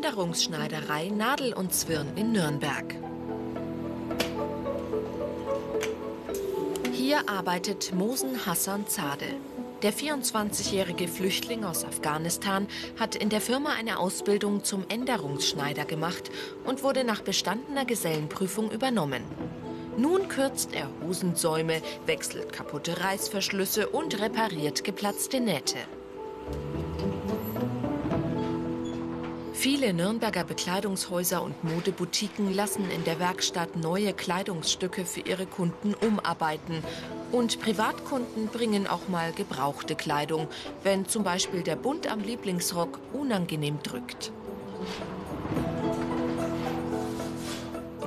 Die Änderungsschneiderei Nadel und Zwirn in Nürnberg. Hier arbeitet Mosen Hassan Zade. Der 24-jährige Flüchtling aus Afghanistan hat in der Firma eine Ausbildung zum Änderungsschneider gemacht und wurde nach bestandener Gesellenprüfung übernommen. Nun kürzt er Hosensäume, wechselt kaputte Reißverschlüsse und repariert geplatzte Nähte. Viele Nürnberger Bekleidungshäuser und Modeboutiquen lassen in der Werkstatt neue Kleidungsstücke für ihre Kunden umarbeiten. Und Privatkunden bringen auch mal gebrauchte Kleidung, wenn zum Beispiel der Bund am Lieblingsrock unangenehm drückt.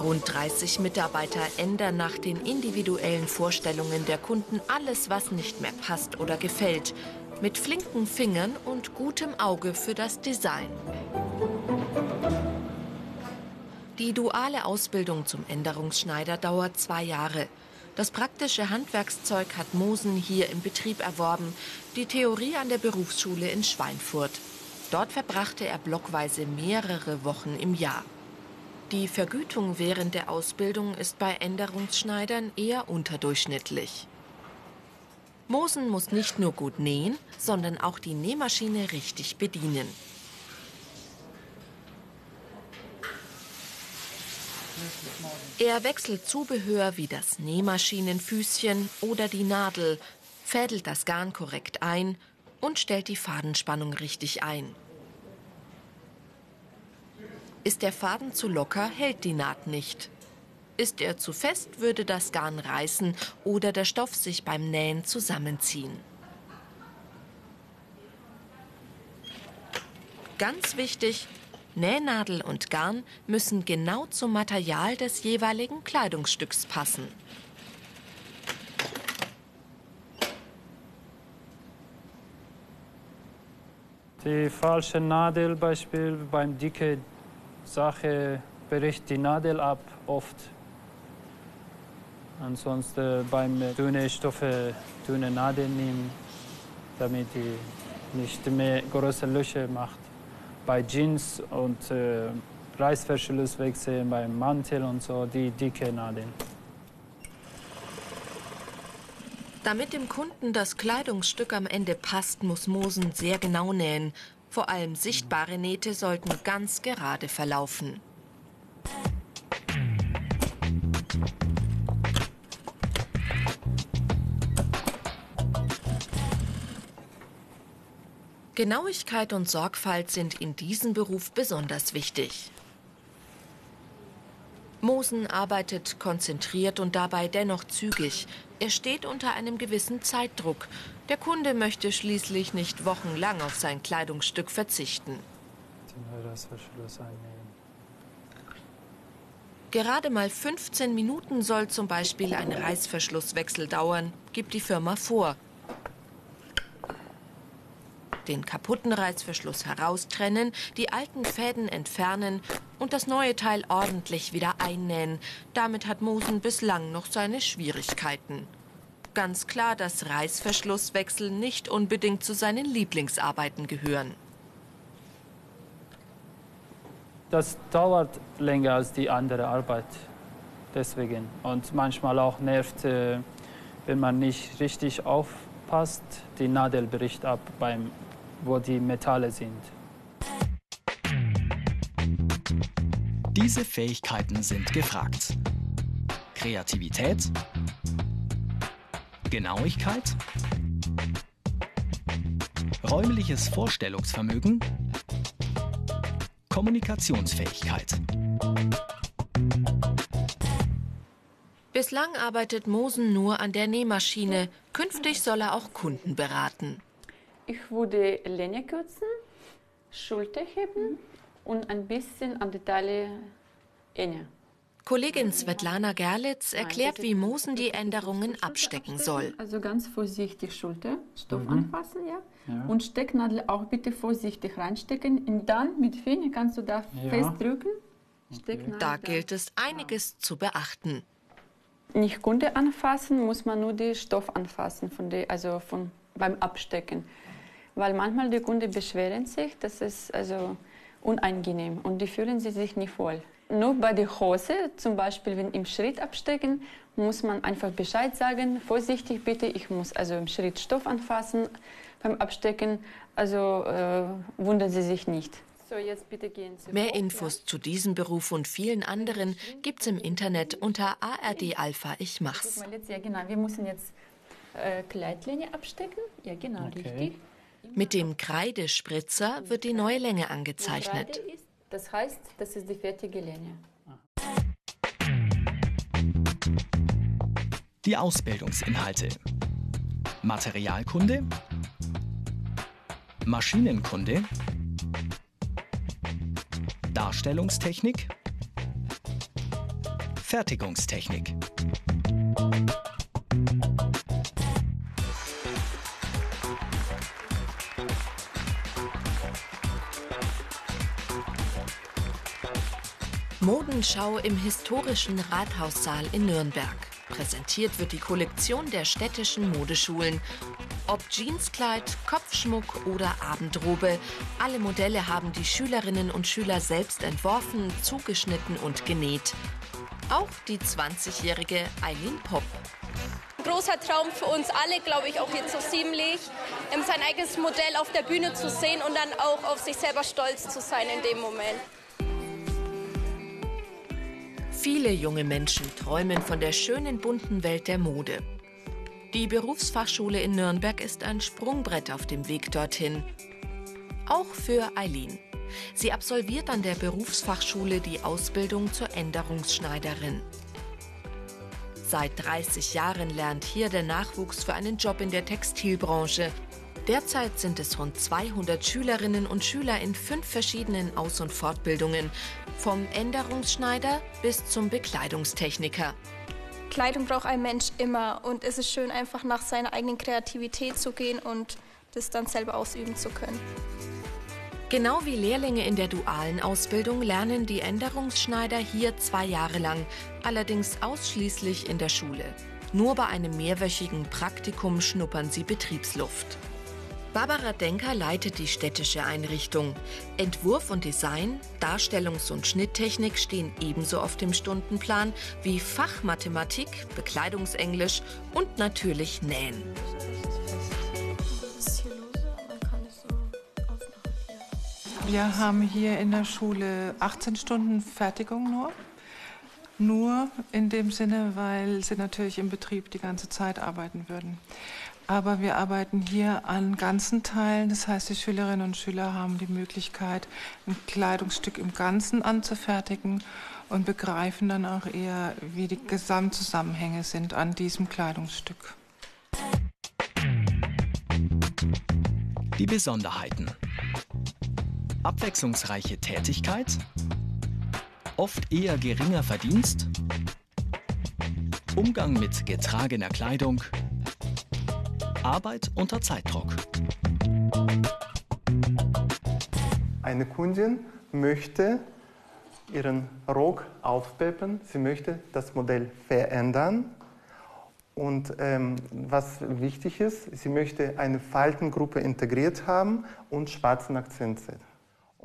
Rund 30 Mitarbeiter ändern nach den individuellen Vorstellungen der Kunden alles, was nicht mehr passt oder gefällt. Mit flinken Fingern und gutem Auge für das Design. Die duale Ausbildung zum Änderungsschneider dauert zwei Jahre. Das praktische Handwerkszeug hat Mosen hier im Betrieb erworben, die Theorie an der Berufsschule in Schweinfurt. Dort verbrachte er blockweise mehrere Wochen im Jahr. Die Vergütung während der Ausbildung ist bei Änderungsschneidern eher unterdurchschnittlich. Mosen muss nicht nur gut nähen, sondern auch die Nähmaschine richtig bedienen. Er wechselt Zubehör wie das Nähmaschinenfüßchen oder die Nadel, fädelt das Garn korrekt ein und stellt die Fadenspannung richtig ein. Ist der Faden zu locker, hält die Naht nicht. Ist er zu fest, würde das Garn reißen oder der Stoff sich beim Nähen zusammenziehen. Ganz wichtig, Nähnadel und Garn müssen genau zum Material des jeweiligen Kleidungsstücks passen. Die falsche Nadel, Beispiel beim dicke Sache bricht die Nadel ab oft. Ansonsten beim dünne Stoffe dünne Nadel nehmen, damit die nicht mehr große Löcher macht bei Jeans und äh, Reißverschluss wechseln, beim Mantel und so, die dicke Nadeln. Damit dem Kunden das Kleidungsstück am Ende passt, muss Mosen sehr genau nähen. Vor allem sichtbare Nähte sollten ganz gerade verlaufen. Genauigkeit und Sorgfalt sind in diesem Beruf besonders wichtig. Mosen arbeitet konzentriert und dabei dennoch zügig. Er steht unter einem gewissen Zeitdruck. Der Kunde möchte schließlich nicht wochenlang auf sein Kleidungsstück verzichten. Gerade mal 15 Minuten soll zum Beispiel ein Reißverschlusswechsel dauern, gibt die Firma vor den kaputten Reißverschluss heraustrennen, die alten Fäden entfernen und das neue Teil ordentlich wieder einnähen. Damit hat Mosen bislang noch seine Schwierigkeiten. Ganz klar, dass Reißverschlusswechsel nicht unbedingt zu seinen Lieblingsarbeiten gehören. Das dauert länger als die andere Arbeit. Deswegen. Und manchmal auch nervt, äh, wenn man nicht richtig aufpasst, die Nadel bricht ab beim wo die Metalle sind. Diese Fähigkeiten sind gefragt. Kreativität, Genauigkeit, räumliches Vorstellungsvermögen, Kommunikationsfähigkeit. Bislang arbeitet Mosen nur an der Nähmaschine. Künftig soll er auch Kunden beraten. Ich würde Linie kürzen, Schulter heben und ein bisschen an die Taille enge. Kollegin Svetlana Gerlitz erklärt, wie Mosen die Änderungen abstecken soll. Also ganz vorsichtig Schulter, Stoff mhm. anfassen, ja? ja? Und Stecknadel auch bitte vorsichtig reinstecken. Und dann mit Finger kannst du da ja. festdrücken. Okay. Da gilt es einiges zu beachten. Nicht Kunde anfassen, muss man nur den Stoff anfassen, von der, also von, beim Abstecken weil manchmal die Kunden beschweren sich, dass es also unangenehm und die fühlen sich nicht wohl. Nur bei der Hose, zum Beispiel wenn im Schritt abstecken, muss man einfach Bescheid sagen, vorsichtig bitte, ich muss also im Schritt Stoff anfassen beim Abstecken, also äh, wundern Sie sich nicht. So, jetzt bitte gehen Sie Mehr Infos zu diesem Beruf und vielen anderen gibt es im Internet unter ARD Alpha Ich Mach's. Ja, genau, wir müssen jetzt äh, Kleidlinie abstecken. Ja, genau, okay. richtig. Mit dem Kreidespritzer wird die neue Länge angezeichnet. Das heißt, das ist die fertige Linie. Die Ausbildungsinhalte. Materialkunde, Maschinenkunde, Darstellungstechnik, Fertigungstechnik. Modenschau im historischen Rathaussaal in Nürnberg. Präsentiert wird die Kollektion der städtischen Modeschulen. Ob Jeanskleid, Kopfschmuck oder Abendrobe, alle Modelle haben die Schülerinnen und Schüler selbst entworfen, zugeschnitten und genäht. Auch die 20-jährige Eileen Popp. Großer Traum für uns alle, glaube ich, auch jetzt so ziemlich, sein eigenes Modell auf der Bühne zu sehen und dann auch auf sich selber stolz zu sein in dem Moment. Viele junge Menschen träumen von der schönen bunten Welt der Mode. Die Berufsfachschule in Nürnberg ist ein Sprungbrett auf dem Weg dorthin. Auch für Eileen. Sie absolviert an der Berufsfachschule die Ausbildung zur Änderungsschneiderin. Seit 30 Jahren lernt hier der Nachwuchs für einen Job in der Textilbranche. Derzeit sind es rund 200 Schülerinnen und Schüler in fünf verschiedenen Aus- und Fortbildungen, vom Änderungsschneider bis zum Bekleidungstechniker. Kleidung braucht ein Mensch immer und es ist schön, einfach nach seiner eigenen Kreativität zu gehen und das dann selber ausüben zu können. Genau wie Lehrlinge in der dualen Ausbildung lernen die Änderungsschneider hier zwei Jahre lang, allerdings ausschließlich in der Schule. Nur bei einem mehrwöchigen Praktikum schnuppern sie Betriebsluft. Barbara Denker leitet die städtische Einrichtung. Entwurf und Design, Darstellungs- und Schnitttechnik stehen ebenso auf dem Stundenplan wie Fachmathematik, Bekleidungsenglisch und natürlich Nähen. Wir haben hier in der Schule 18 Stunden Fertigung nur. Nur in dem Sinne, weil sie natürlich im Betrieb die ganze Zeit arbeiten würden. Aber wir arbeiten hier an ganzen Teilen. Das heißt, die Schülerinnen und Schüler haben die Möglichkeit, ein Kleidungsstück im Ganzen anzufertigen und begreifen dann auch eher, wie die Gesamtzusammenhänge sind an diesem Kleidungsstück. Die Besonderheiten. Abwechslungsreiche Tätigkeit, oft eher geringer Verdienst, Umgang mit getragener Kleidung, Arbeit unter Zeitdruck. Eine Kundin möchte ihren Rock aufpeppen, sie möchte das Modell verändern. Und ähm, was wichtig ist, sie möchte eine Faltengruppe integriert haben und schwarzen Akzent setzen.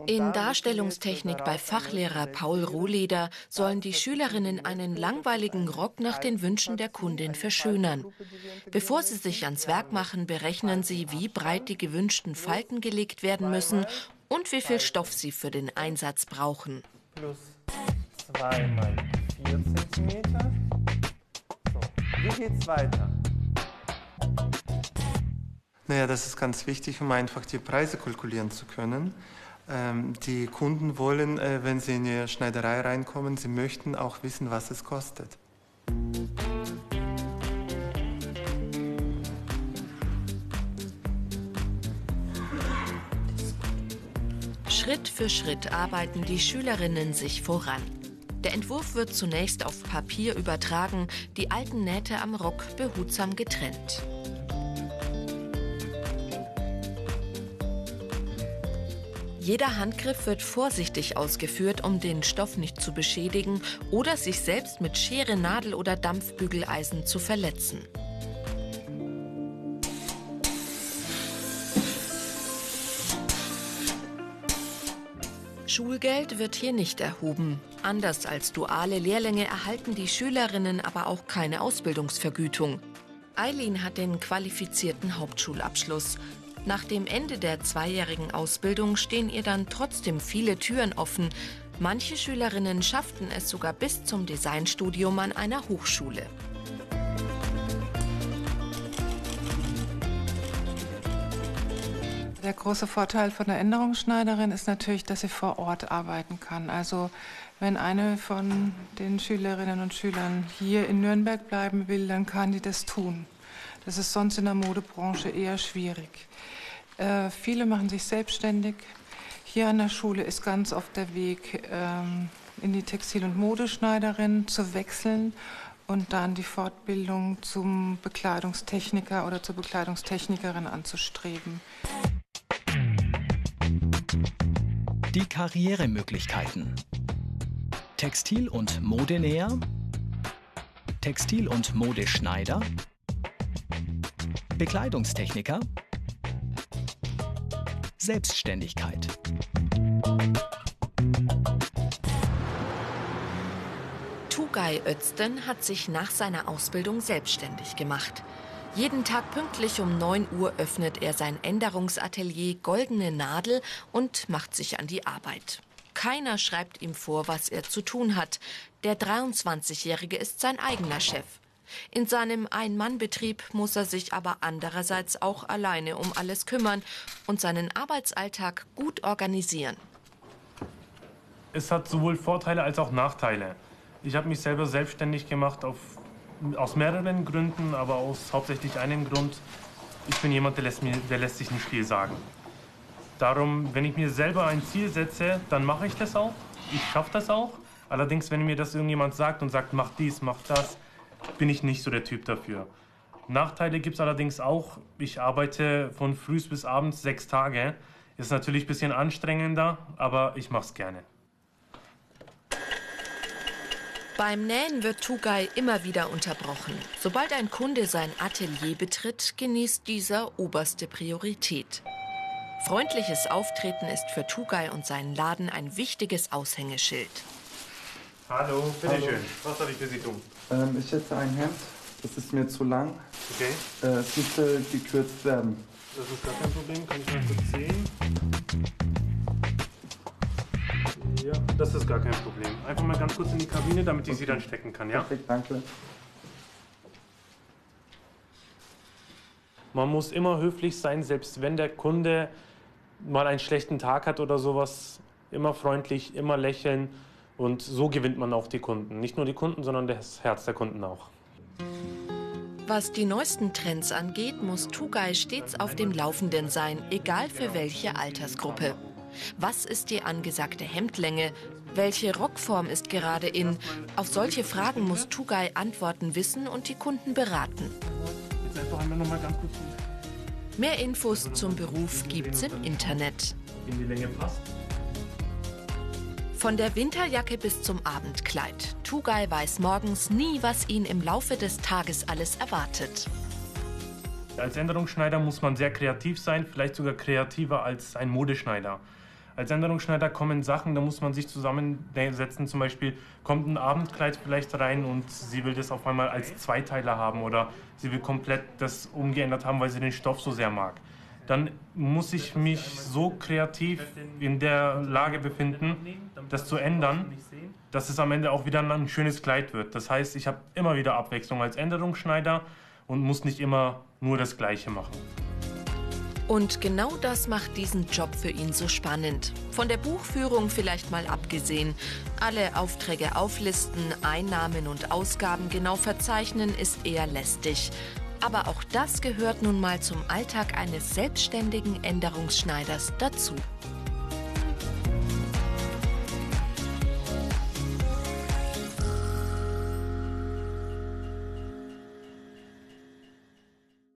In Darstellungstechnik bei Fachlehrer Paul Rohleder sollen die Schülerinnen einen langweiligen Rock nach den Wünschen der Kundin verschönern. Bevor sie sich ans Werk machen, berechnen sie, wie breit die gewünschten Falten gelegt werden müssen und wie viel Stoff sie für den Einsatz brauchen. Plus 2 mal 4 cm. So, wie geht's weiter? Naja, das ist ganz wichtig, um einfach die Preise kalkulieren zu können. Ähm, die Kunden wollen, äh, wenn sie in die Schneiderei reinkommen, sie möchten auch wissen, was es kostet. Schritt für Schritt arbeiten die Schülerinnen sich voran. Der Entwurf wird zunächst auf Papier übertragen, die alten Nähte am Rock behutsam getrennt. Jeder Handgriff wird vorsichtig ausgeführt, um den Stoff nicht zu beschädigen oder sich selbst mit Schere, Nadel oder Dampfbügeleisen zu verletzen. Schulgeld wird hier nicht erhoben. Anders als duale Lehrlinge erhalten die Schülerinnen aber auch keine Ausbildungsvergütung. Eileen hat den qualifizierten Hauptschulabschluss. Nach dem Ende der zweijährigen Ausbildung stehen ihr dann trotzdem viele Türen offen. Manche Schülerinnen schafften es sogar bis zum Designstudium an einer Hochschule. Der große Vorteil von der Änderungsschneiderin ist natürlich, dass sie vor Ort arbeiten kann. Also wenn eine von den Schülerinnen und Schülern hier in Nürnberg bleiben will, dann kann die das tun. Das ist sonst in der Modebranche eher schwierig. Äh, viele machen sich selbstständig. Hier an der Schule ist ganz oft der Weg, ähm, in die Textil- und Modeschneiderin zu wechseln und dann die Fortbildung zum Bekleidungstechniker oder zur Bekleidungstechnikerin anzustreben. Die Karrieremöglichkeiten. Textil- und Modenäher, Textil- und Modeschneider, Bekleidungstechniker, Selbstständigkeit. Tugay Özden hat sich nach seiner Ausbildung selbstständig gemacht. Jeden Tag pünktlich um 9 Uhr öffnet er sein Änderungsatelier Goldene Nadel und macht sich an die Arbeit. Keiner schreibt ihm vor, was er zu tun hat. Der 23-Jährige ist sein eigener Chef. In seinem Ein-Mann-Betrieb muss er sich aber andererseits auch alleine um alles kümmern und seinen Arbeitsalltag gut organisieren. Es hat sowohl Vorteile als auch Nachteile. Ich habe mich selber selbstständig gemacht auf aus mehreren Gründen, aber aus hauptsächlich einem Grund. Ich bin jemand, der lässt, mir, der lässt sich nicht viel sagen. Darum, wenn ich mir selber ein Ziel setze, dann mache ich das auch. Ich schaffe das auch. Allerdings, wenn mir das irgendjemand sagt und sagt, mach dies, mach das, bin ich nicht so der Typ dafür. Nachteile gibt es allerdings auch. Ich arbeite von früh bis abends sechs Tage. Ist natürlich ein bisschen anstrengender, aber ich mache es gerne. Beim Nähen wird Tugay immer wieder unterbrochen. Sobald ein Kunde sein Atelier betritt, genießt dieser oberste Priorität. Freundliches Auftreten ist für Tugay und seinen Laden ein wichtiges Aushängeschild. Hallo, bitteschön. Was soll ich für Sie tun? Ähm, ich hätte ein Hemd, das ist mir zu lang. Okay. Äh, es müsste gekürzt werden. Das ist gar kein Problem, kann ich mal kurz sehen. Ja, das ist gar kein Problem. Einfach mal ganz kurz in die Kabine, damit ich Sie dann stecken kann, ja? Perfekt, danke. Man muss immer höflich sein, selbst wenn der Kunde mal einen schlechten Tag hat oder sowas. Immer freundlich, immer lächeln. Und so gewinnt man auch die Kunden. Nicht nur die Kunden, sondern das Herz der Kunden auch. Was die neuesten Trends angeht, muss Tugay stets auf dem Laufenden sein, egal für welche Altersgruppe. Was ist die angesagte Hemdlänge? Welche Rockform ist gerade in? Auf solche Fragen muss Tugay Antworten wissen und die Kunden beraten. Jetzt einfach einmal noch mal ganz kurz, Mehr Infos zum Beruf gibt's im Internet. in die Länge passt. Von der Winterjacke bis zum Abendkleid. Tugay weiß morgens nie, was ihn im Laufe des Tages alles erwartet. Als Änderungsschneider muss man sehr kreativ sein, vielleicht sogar kreativer als ein Modeschneider. Als Änderungsschneider kommen Sachen, da muss man sich zusammensetzen. Zum Beispiel kommt ein Abendkleid vielleicht rein und sie will das auf einmal als Zweiteiler haben oder sie will komplett das umgeändert haben, weil sie den Stoff so sehr mag. Dann muss ich mich so kreativ in der Lage befinden, das zu ändern, dass es am Ende auch wieder ein schönes Kleid wird. Das heißt, ich habe immer wieder Abwechslung als Änderungsschneider und muss nicht immer nur das Gleiche machen. Und genau das macht diesen Job für ihn so spannend. Von der Buchführung vielleicht mal abgesehen. Alle Aufträge auflisten, Einnahmen und Ausgaben genau verzeichnen ist eher lästig. Aber auch das gehört nun mal zum Alltag eines selbstständigen Änderungsschneiders dazu.